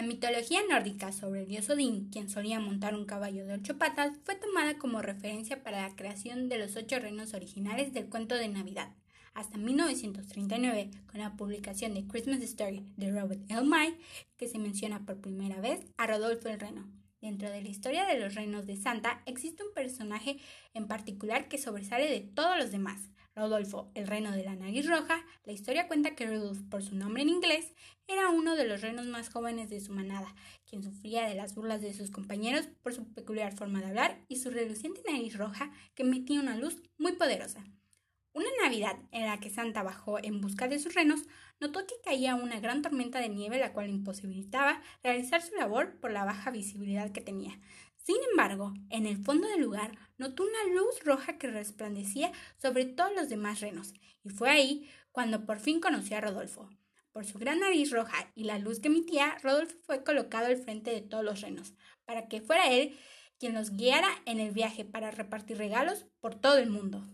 La mitología nórdica sobre el dios Odín, quien solía montar un caballo de ocho patas, fue tomada como referencia para la creación de los ocho reinos originales del cuento de Navidad. Hasta 1939, con la publicación de Christmas Story de Robert L. May, que se menciona por primera vez a Rodolfo el Reno. Dentro de la historia de los reinos de Santa existe un personaje en particular que sobresale de todos los demás. Rodolfo, el reino de la nariz roja, la historia cuenta que Rudolf, por su nombre en inglés, era uno de los reinos más jóvenes de su manada, quien sufría de las burlas de sus compañeros por su peculiar forma de hablar y su reluciente nariz roja que emitía una luz muy poderosa. Una Navidad en la que Santa bajó en busca de sus renos, notó que caía una gran tormenta de nieve la cual imposibilitaba realizar su labor por la baja visibilidad que tenía. Sin embargo, en el fondo del lugar notó una luz roja que resplandecía sobre todos los demás renos, y fue ahí cuando por fin conoció a Rodolfo. Por su gran nariz roja y la luz que emitía, Rodolfo fue colocado al frente de todos los renos, para que fuera él quien los guiara en el viaje para repartir regalos por todo el mundo.